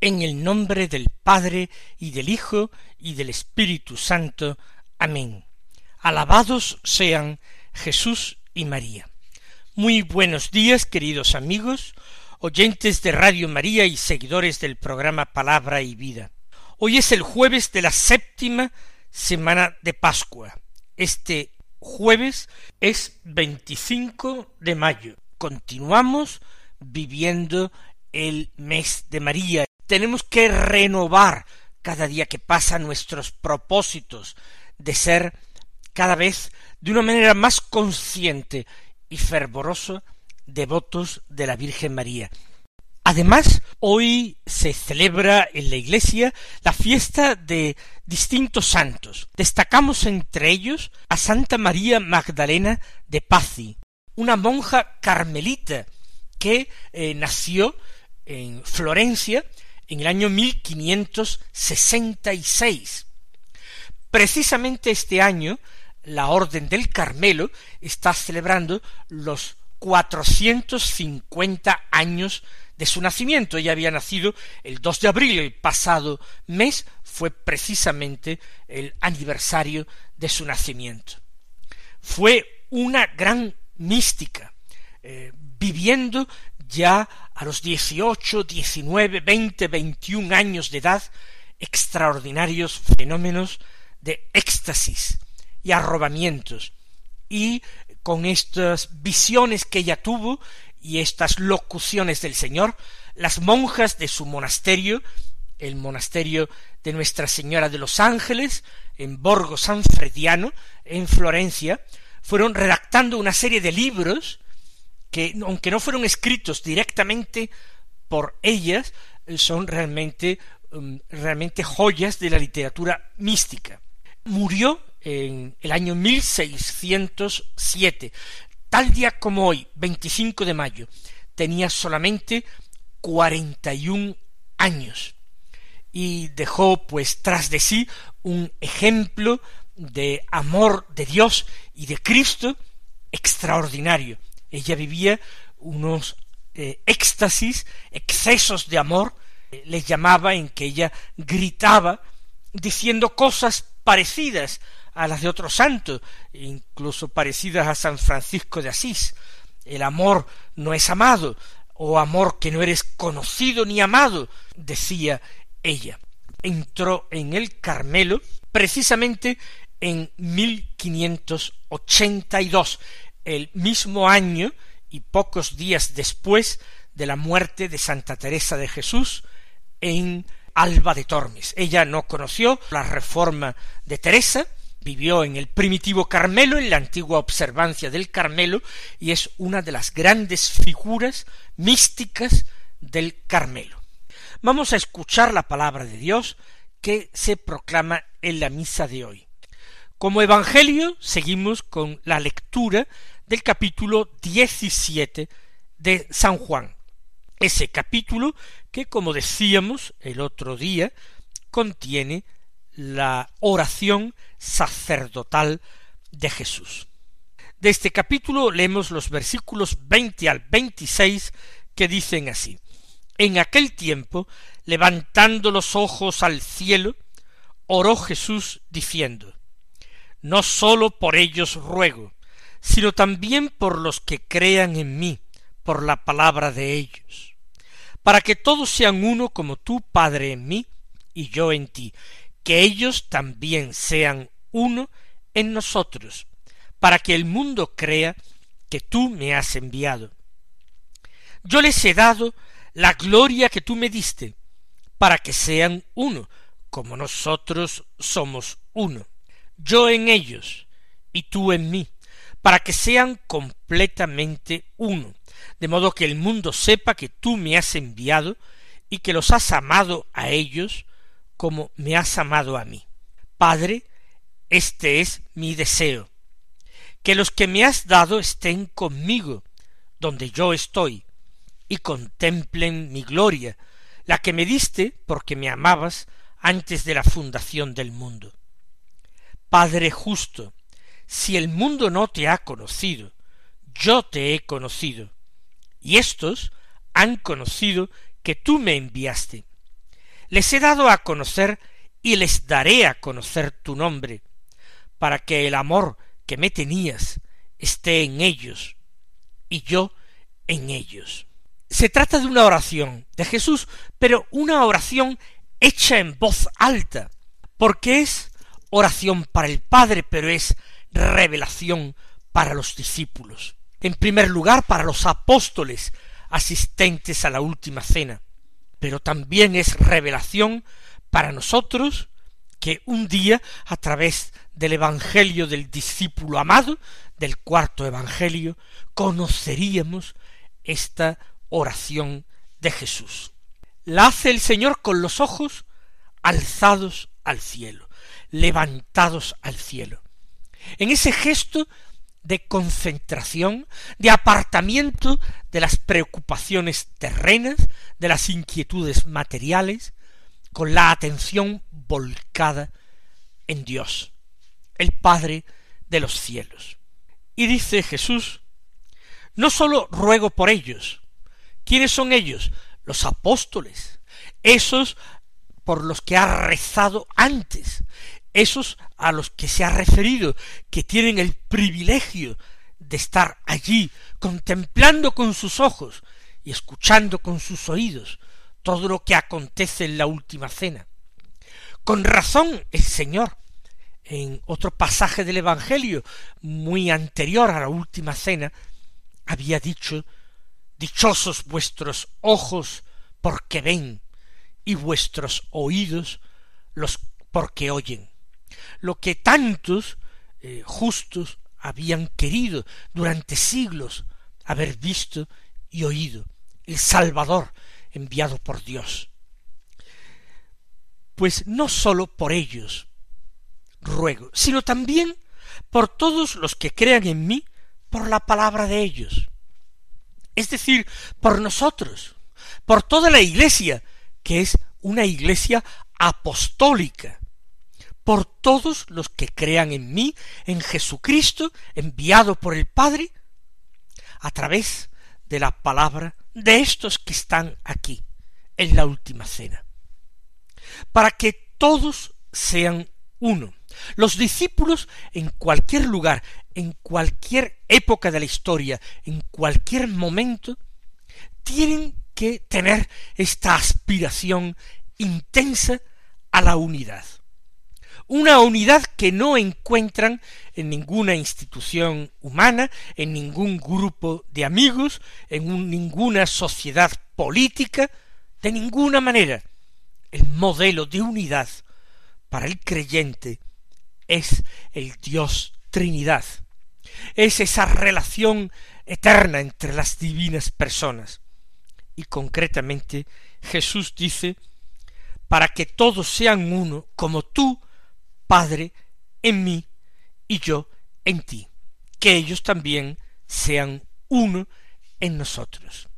En el nombre del Padre y del Hijo y del Espíritu Santo. Amén. Alabados sean Jesús y María. Muy buenos días, queridos amigos, oyentes de Radio María y seguidores del programa Palabra y Vida. Hoy es el jueves de la séptima semana de Pascua. Este jueves es 25 de mayo. Continuamos viviendo el mes de María, tenemos que renovar cada día que pasa nuestros propósitos de ser cada vez de una manera más consciente y fervorosa devotos de la Virgen María. Además, hoy se celebra en la Iglesia la fiesta de distintos santos. Destacamos entre ellos a Santa María Magdalena de Pazzi, una monja carmelita que eh, nació en Florencia en el año 1566. Precisamente este año, la Orden del Carmelo está celebrando los 450 años de su nacimiento. Ella había nacido el 2 de abril, el pasado mes fue precisamente el aniversario de su nacimiento. Fue una gran mística, eh, viviendo ya a los dieciocho, diecinueve, veinte, veintiún años de edad, extraordinarios fenómenos de éxtasis y arrobamientos, y con estas visiones que ella tuvo y estas locuciones del Señor, las monjas de su monasterio, el monasterio de Nuestra Señora de los Ángeles, en Borgo San Frediano, en Florencia, fueron redactando una serie de libros que aunque no fueron escritos directamente por ellas, eh, son realmente um, realmente joyas de la literatura mística. Murió en el año 1607, tal día como hoy, 25 de mayo, tenía solamente 41 años y dejó pues tras de sí un ejemplo de amor de Dios y de Cristo extraordinario ella vivía unos eh, éxtasis, excesos de amor, eh, les llamaba en que ella gritaba diciendo cosas parecidas a las de otros santos, incluso parecidas a San Francisco de Asís. El amor no es amado, o amor que no eres conocido ni amado, decía ella. Entró en el Carmelo precisamente en 1582, el mismo año y pocos días después de la muerte de Santa Teresa de Jesús en Alba de Tormes. Ella no conoció la reforma de Teresa, vivió en el primitivo Carmelo, en la antigua observancia del Carmelo, y es una de las grandes figuras místicas del Carmelo. Vamos a escuchar la palabra de Dios que se proclama en la misa de hoy. Como Evangelio seguimos con la lectura del capítulo 17 de San Juan. Ese capítulo que, como decíamos el otro día, contiene la oración sacerdotal de Jesús. De este capítulo leemos los versículos 20 al 26 que dicen así. En aquel tiempo, levantando los ojos al cielo, oró Jesús diciendo, No sólo por ellos ruego, sino también por los que crean en mí, por la palabra de ellos, para que todos sean uno como tú, Padre, en mí y yo en ti, que ellos también sean uno en nosotros, para que el mundo crea que tú me has enviado. Yo les he dado la gloria que tú me diste, para que sean uno, como nosotros somos uno, yo en ellos y tú en mí, para que sean completamente uno, de modo que el mundo sepa que tú me has enviado y que los has amado a ellos como me has amado a mí. Padre, este es mi deseo, que los que me has dado estén conmigo, donde yo estoy, y contemplen mi gloria, la que me diste porque me amabas antes de la fundación del mundo. Padre justo, si el mundo no te ha conocido, yo te he conocido, y éstos han conocido que tú me enviaste. Les he dado a conocer y les daré a conocer tu nombre, para que el amor que me tenías esté en ellos, y yo en ellos. Se trata de una oración de Jesús, pero una oración hecha en voz alta, porque es oración para el Padre, pero es revelación para los discípulos. En primer lugar, para los apóstoles asistentes a la última cena, pero también es revelación para nosotros que un día, a través del Evangelio del discípulo amado, del cuarto Evangelio, conoceríamos esta oración de Jesús. La hace el Señor con los ojos alzados al cielo, levantados al cielo. En ese gesto de concentración, de apartamiento de las preocupaciones terrenas, de las inquietudes materiales, con la atención volcada en Dios, el Padre de los cielos. Y dice Jesús, no sólo ruego por ellos, ¿quiénes son ellos? Los apóstoles, esos por los que ha rezado antes, esos a los que se ha referido, que tienen el privilegio de estar allí contemplando con sus ojos y escuchando con sus oídos todo lo que acontece en la última cena. Con razón el Señor, en otro pasaje del Evangelio muy anterior a la última cena, había dicho Dichosos vuestros ojos porque ven y vuestros oídos los porque oyen lo que tantos eh, justos habían querido durante siglos haber visto y oído, el Salvador enviado por Dios. Pues no sólo por ellos ruego, sino también por todos los que crean en mí por la palabra de ellos. Es decir, por nosotros, por toda la iglesia, que es una iglesia apostólica, por todos los que crean en mí, en Jesucristo, enviado por el Padre, a través de la palabra de estos que están aquí, en la última cena, para que todos sean uno. Los discípulos en cualquier lugar, en cualquier época de la historia, en cualquier momento, tienen que tener esta aspiración intensa a la unidad una unidad que no encuentran en ninguna institución humana, en ningún grupo de amigos, en ninguna sociedad política, de ninguna manera. El modelo de unidad para el creyente es el Dios Trinidad. Es esa relación eterna entre las divinas personas. Y concretamente Jesús dice, para que todos sean uno, como tú, Padre en mí y yo en ti, que ellos también sean uno en nosotros.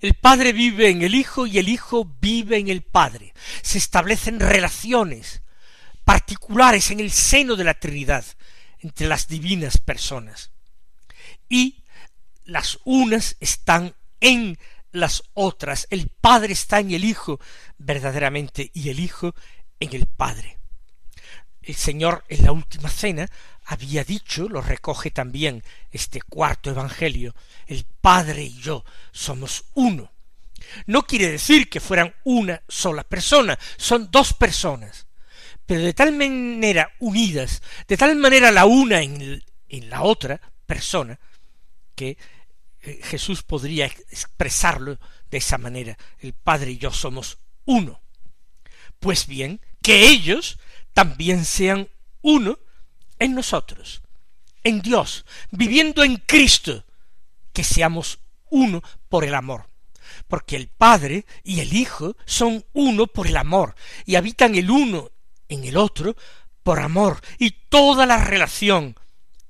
El Padre vive en el Hijo y el Hijo vive en el Padre. Se establecen relaciones particulares en el seno de la Trinidad entre las divinas personas. Y las unas están en las otras. El Padre está en el Hijo verdaderamente y el Hijo en el Padre el Señor en la última cena había dicho, lo recoge también este cuarto Evangelio, el Padre y yo somos uno. No quiere decir que fueran una sola persona, son dos personas, pero de tal manera unidas, de tal manera la una en, la otra persona, que eh, Jesús podría expresarlo de esa manera, el Padre y yo somos uno. Pues bien, que ellos también sean uno en nosotros. en Dios, viviendo en Cristo, que seamos uno por el amor. Porque el Padre y el Hijo son uno por el amor, y habitan el uno en el otro por amor, y toda la relación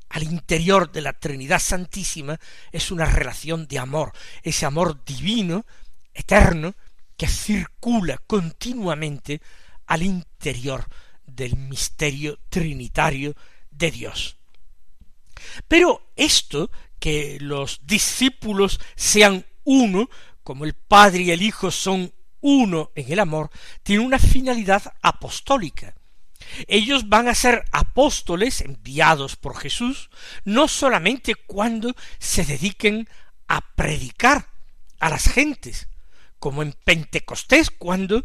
al interior de la Trinidad Santísima es una relación de amor, ese amor divino, eterno, que circula continuamente al interior del misterio trinitario de Dios. Pero esto, que los discípulos sean uno, como el Padre y el Hijo son uno en el amor, tiene una finalidad apostólica. Ellos van a ser apóstoles enviados por Jesús, no solamente cuando se dediquen a predicar a las gentes, como en Pentecostés, cuando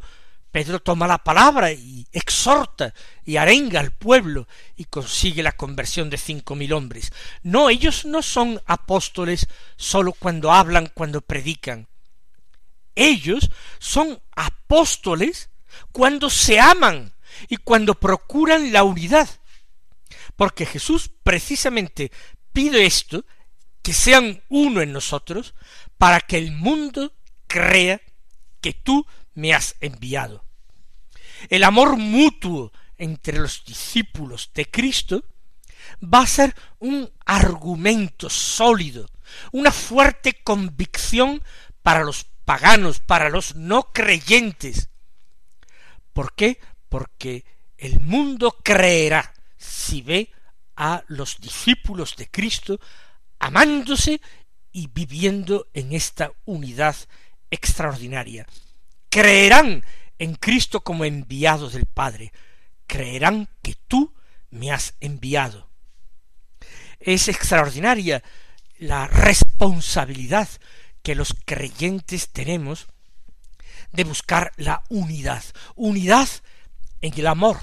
Pedro toma la palabra y exhorta y arenga al pueblo y consigue la conversión de cinco mil hombres. No, ellos no son apóstoles sólo cuando hablan, cuando predican. Ellos son apóstoles cuando se aman y cuando procuran la unidad. Porque Jesús precisamente pide esto, que sean uno en nosotros, para que el mundo crea que tú me has enviado. El amor mutuo entre los discípulos de Cristo va a ser un argumento sólido, una fuerte convicción para los paganos, para los no creyentes. ¿Por qué? Porque el mundo creerá si ve a los discípulos de Cristo amándose y viviendo en esta unidad extraordinaria. Creerán en Cristo como enviado del Padre. Creerán que tú me has enviado. Es extraordinaria la responsabilidad que los creyentes tenemos de buscar la unidad, unidad en el amor,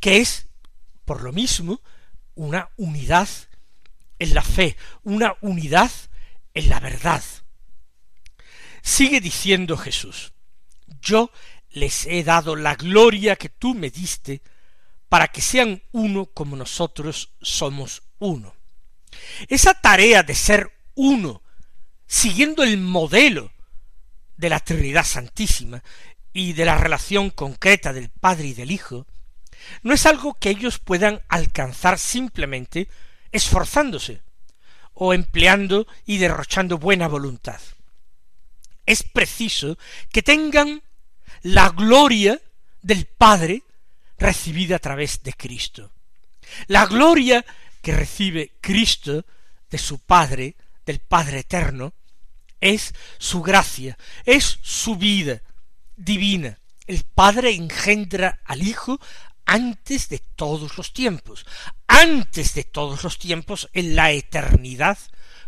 que es, por lo mismo, una unidad en la fe, una unidad en la verdad. Sigue diciendo Jesús, yo les he dado la gloria que tú me diste, para que sean uno como nosotros somos uno. Esa tarea de ser uno, siguiendo el modelo de la Trinidad Santísima y de la relación concreta del Padre y del Hijo, no es algo que ellos puedan alcanzar simplemente esforzándose o empleando y derrochando buena voluntad. Es preciso que tengan la gloria del Padre recibida a través de Cristo. La gloria que recibe Cristo de su Padre, del Padre eterno, es su gracia, es su vida divina. El Padre engendra al Hijo antes de todos los tiempos. Antes de todos los tiempos, en la eternidad,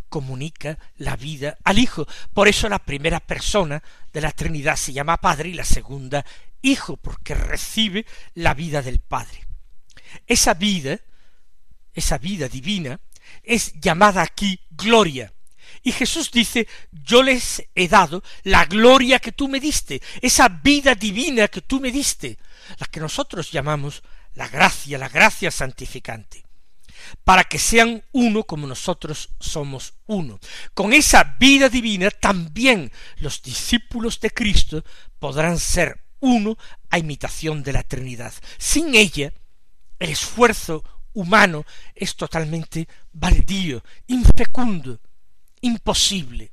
comunica la vida al Hijo. Por eso la primera persona de la Trinidad se llama Padre y la segunda Hijo, porque recibe la vida del Padre. Esa vida, esa vida divina, es llamada aquí gloria. Y Jesús dice, yo les he dado la gloria que tú me diste, esa vida divina que tú me diste, la que nosotros llamamos la gracia, la gracia santificante para que sean uno como nosotros somos uno. Con esa vida divina también los discípulos de Cristo podrán ser uno a imitación de la Trinidad. Sin ella, el esfuerzo humano es totalmente baldío, infecundo, imposible.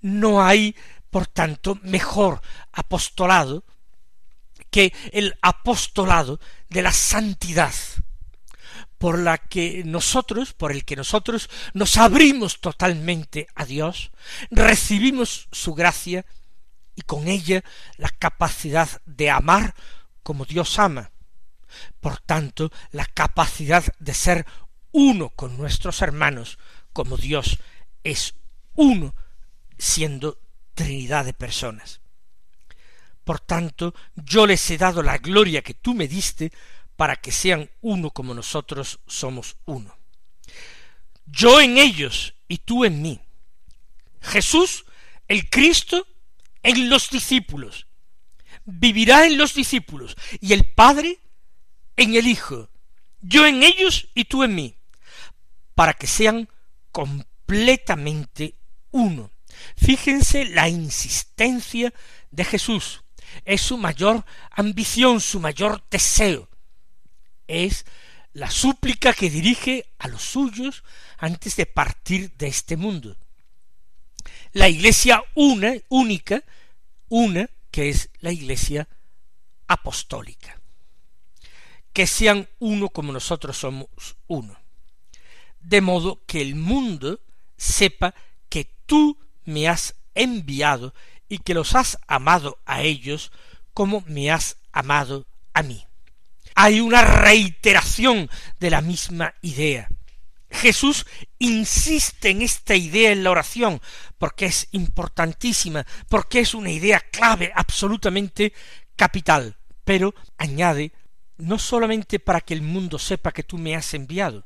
No hay, por tanto, mejor apostolado que el apostolado de la santidad, por la que nosotros, por el que nosotros nos abrimos totalmente a Dios, recibimos su gracia y con ella la capacidad de amar como Dios ama. Por tanto, la capacidad de ser uno con nuestros hermanos, como Dios es uno, siendo Trinidad de personas. Por tanto, yo les he dado la gloria que tú me diste, para que sean uno como nosotros somos uno. Yo en ellos y tú en mí. Jesús, el Cristo, en los discípulos. Vivirá en los discípulos y el Padre en el Hijo. Yo en ellos y tú en mí. para que sean completamente uno. Fíjense la insistencia de Jesús. Es su mayor ambición, su mayor deseo. Es la súplica que dirige a los suyos antes de partir de este mundo. La iglesia una, única, una, que es la iglesia apostólica. Que sean uno como nosotros somos uno. De modo que el mundo sepa que tú me has enviado y que los has amado a ellos como me has amado a mí. Hay una reiteración de la misma idea. Jesús insiste en esta idea en la oración porque es importantísima, porque es una idea clave, absolutamente capital, pero añade no solamente para que el mundo sepa que tú me has enviado,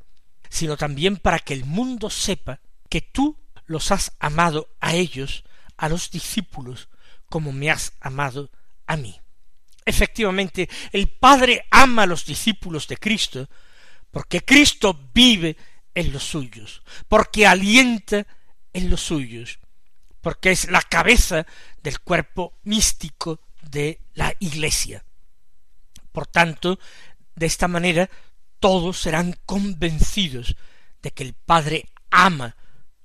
sino también para que el mundo sepa que tú los has amado a ellos, a los discípulos, como me has amado a mí. Efectivamente, el Padre ama a los discípulos de Cristo, porque Cristo vive en los suyos, porque alienta en los suyos, porque es la cabeza del cuerpo místico de la Iglesia. Por tanto, de esta manera todos serán convencidos de que el Padre ama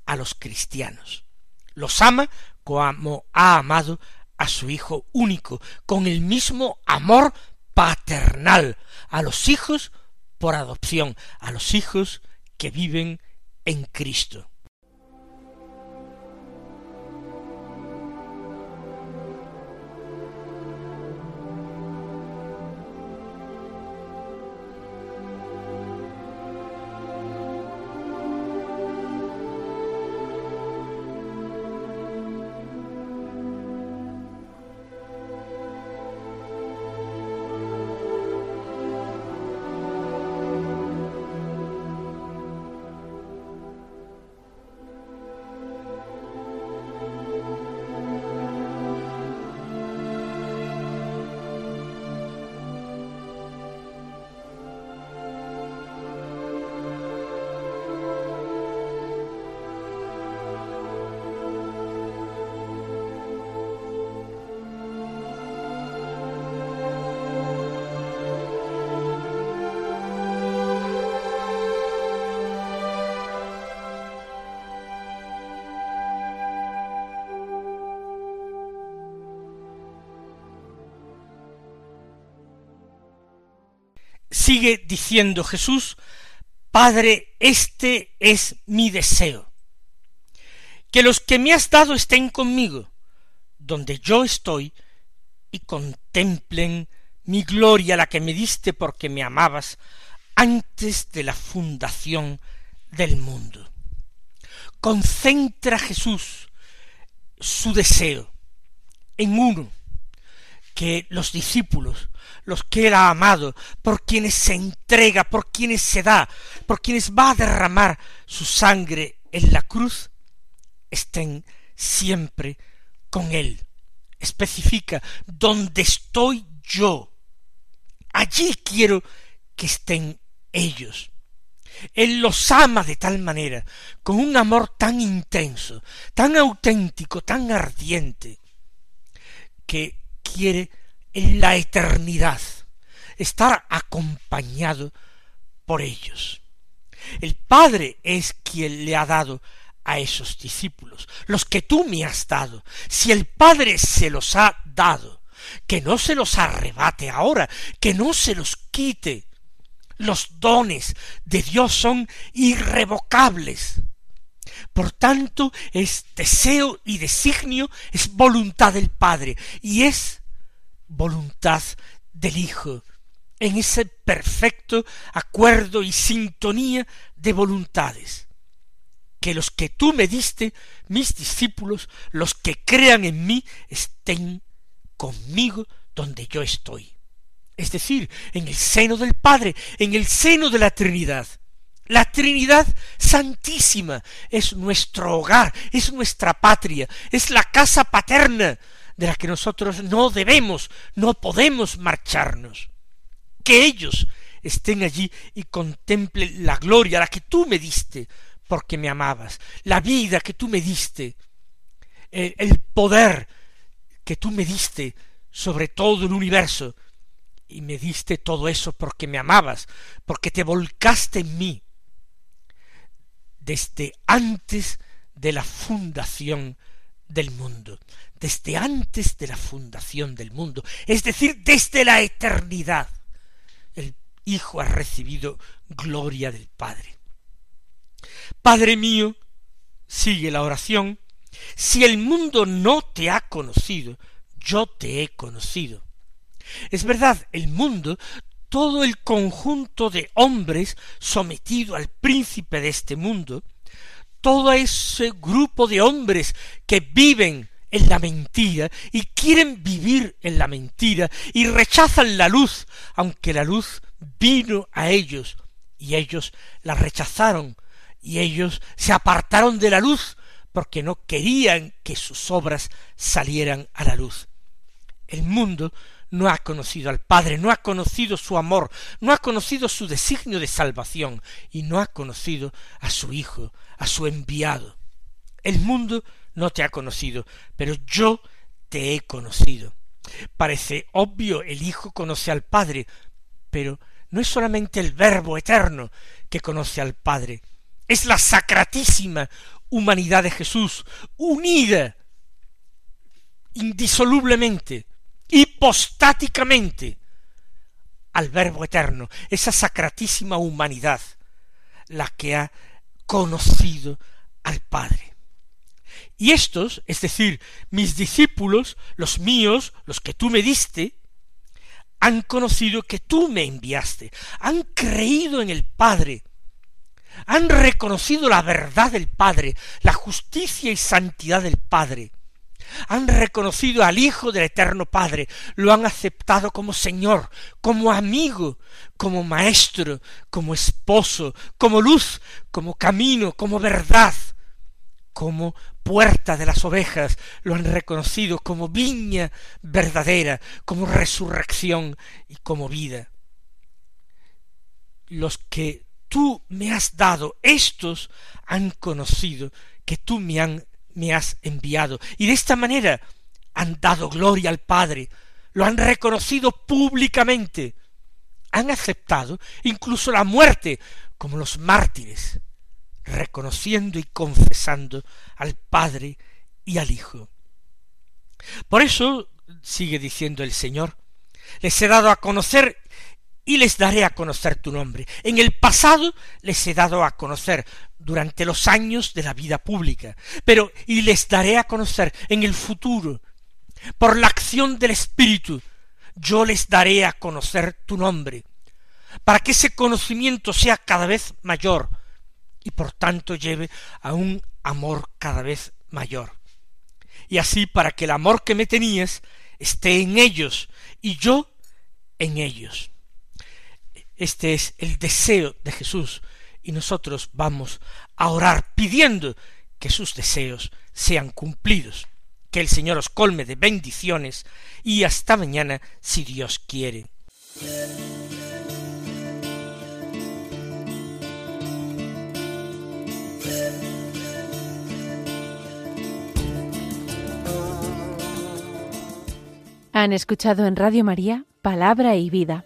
a los cristianos. Los ama como ha amado a su Hijo único, con el mismo amor paternal a los hijos por adopción, a los hijos que viven en Cristo. Sigue diciendo Jesús, Padre, este es mi deseo, que los que me has dado estén conmigo, donde yo estoy, y contemplen mi gloria, la que me diste porque me amabas antes de la fundación del mundo. Concentra Jesús su deseo en uno, que los discípulos los que él ha amado, por quienes se entrega, por quienes se da, por quienes va a derramar su sangre en la cruz, estén siempre con él. Especifica, donde estoy yo, allí quiero que estén ellos. Él los ama de tal manera, con un amor tan intenso, tan auténtico, tan ardiente, que quiere en la eternidad, estar acompañado por ellos. El Padre es quien le ha dado a esos discípulos, los que tú me has dado. Si el Padre se los ha dado, que no se los arrebate ahora, que no se los quite. Los dones de Dios son irrevocables. Por tanto, es deseo y designio, es voluntad del Padre, y es voluntad del Hijo, en ese perfecto acuerdo y sintonía de voluntades. Que los que tú me diste, mis discípulos, los que crean en mí, estén conmigo donde yo estoy. Es decir, en el seno del Padre, en el seno de la Trinidad. La Trinidad Santísima es nuestro hogar, es nuestra patria, es la casa paterna de la que nosotros no debemos, no podemos marcharnos. Que ellos estén allí y contemplen la gloria, la que tú me diste, porque me amabas, la vida que tú me diste, el, poder que tú me diste sobre todo el universo, y me diste todo eso porque me amabas, porque te volcaste en mí desde antes de la fundación del mundo, desde antes de la fundación del mundo, es decir, desde la eternidad. El Hijo ha recibido gloria del Padre. Padre mío, sigue la oración, si el mundo no te ha conocido, yo te he conocido. Es verdad, el mundo, todo el conjunto de hombres sometido al príncipe de este mundo, todo ese grupo de hombres que viven en la mentira y quieren vivir en la mentira y rechazan la luz, aunque la luz vino a ellos y ellos la rechazaron y ellos se apartaron de la luz porque no querían que sus obras salieran a la luz. El mundo no ha conocido al Padre, no ha conocido su amor, no ha conocido su designio de salvación y no ha conocido a su Hijo, a su enviado. El mundo no te ha conocido, pero yo te he conocido. Parece obvio, el Hijo conoce al Padre, pero no es solamente el Verbo eterno que conoce al Padre, es la sacratísima humanidad de Jesús, unida indisolublemente hipostáticamente al Verbo eterno, esa sacratísima humanidad, la que ha conocido al Padre. Y estos, es decir, mis discípulos, los míos, los que tú me diste, han conocido que tú me enviaste, han creído en el Padre, han reconocido la verdad del Padre, la justicia y santidad del Padre, han reconocido al Hijo del Eterno Padre, lo han aceptado como Señor, como amigo, como Maestro, como esposo, como luz, como camino, como verdad, como puerta de las ovejas, lo han reconocido como viña verdadera, como resurrección y como vida. Los que tú me has dado, estos han conocido que tú me han me has enviado. Y de esta manera han dado gloria al Padre, lo han reconocido públicamente, han aceptado incluso la muerte como los mártires, reconociendo y confesando al Padre y al Hijo. Por eso, sigue diciendo el Señor, les he dado a conocer y les daré a conocer tu nombre. En el pasado les he dado a conocer durante los años de la vida pública, pero y les daré a conocer en el futuro, por la acción del Espíritu, yo les daré a conocer tu nombre, para que ese conocimiento sea cada vez mayor y por tanto lleve a un amor cada vez mayor. Y así para que el amor que me tenías esté en ellos y yo en ellos. Este es el deseo de Jesús y nosotros vamos a orar pidiendo que sus deseos sean cumplidos. Que el Señor os colme de bendiciones y hasta mañana si Dios quiere. Han escuchado en Radio María Palabra y Vida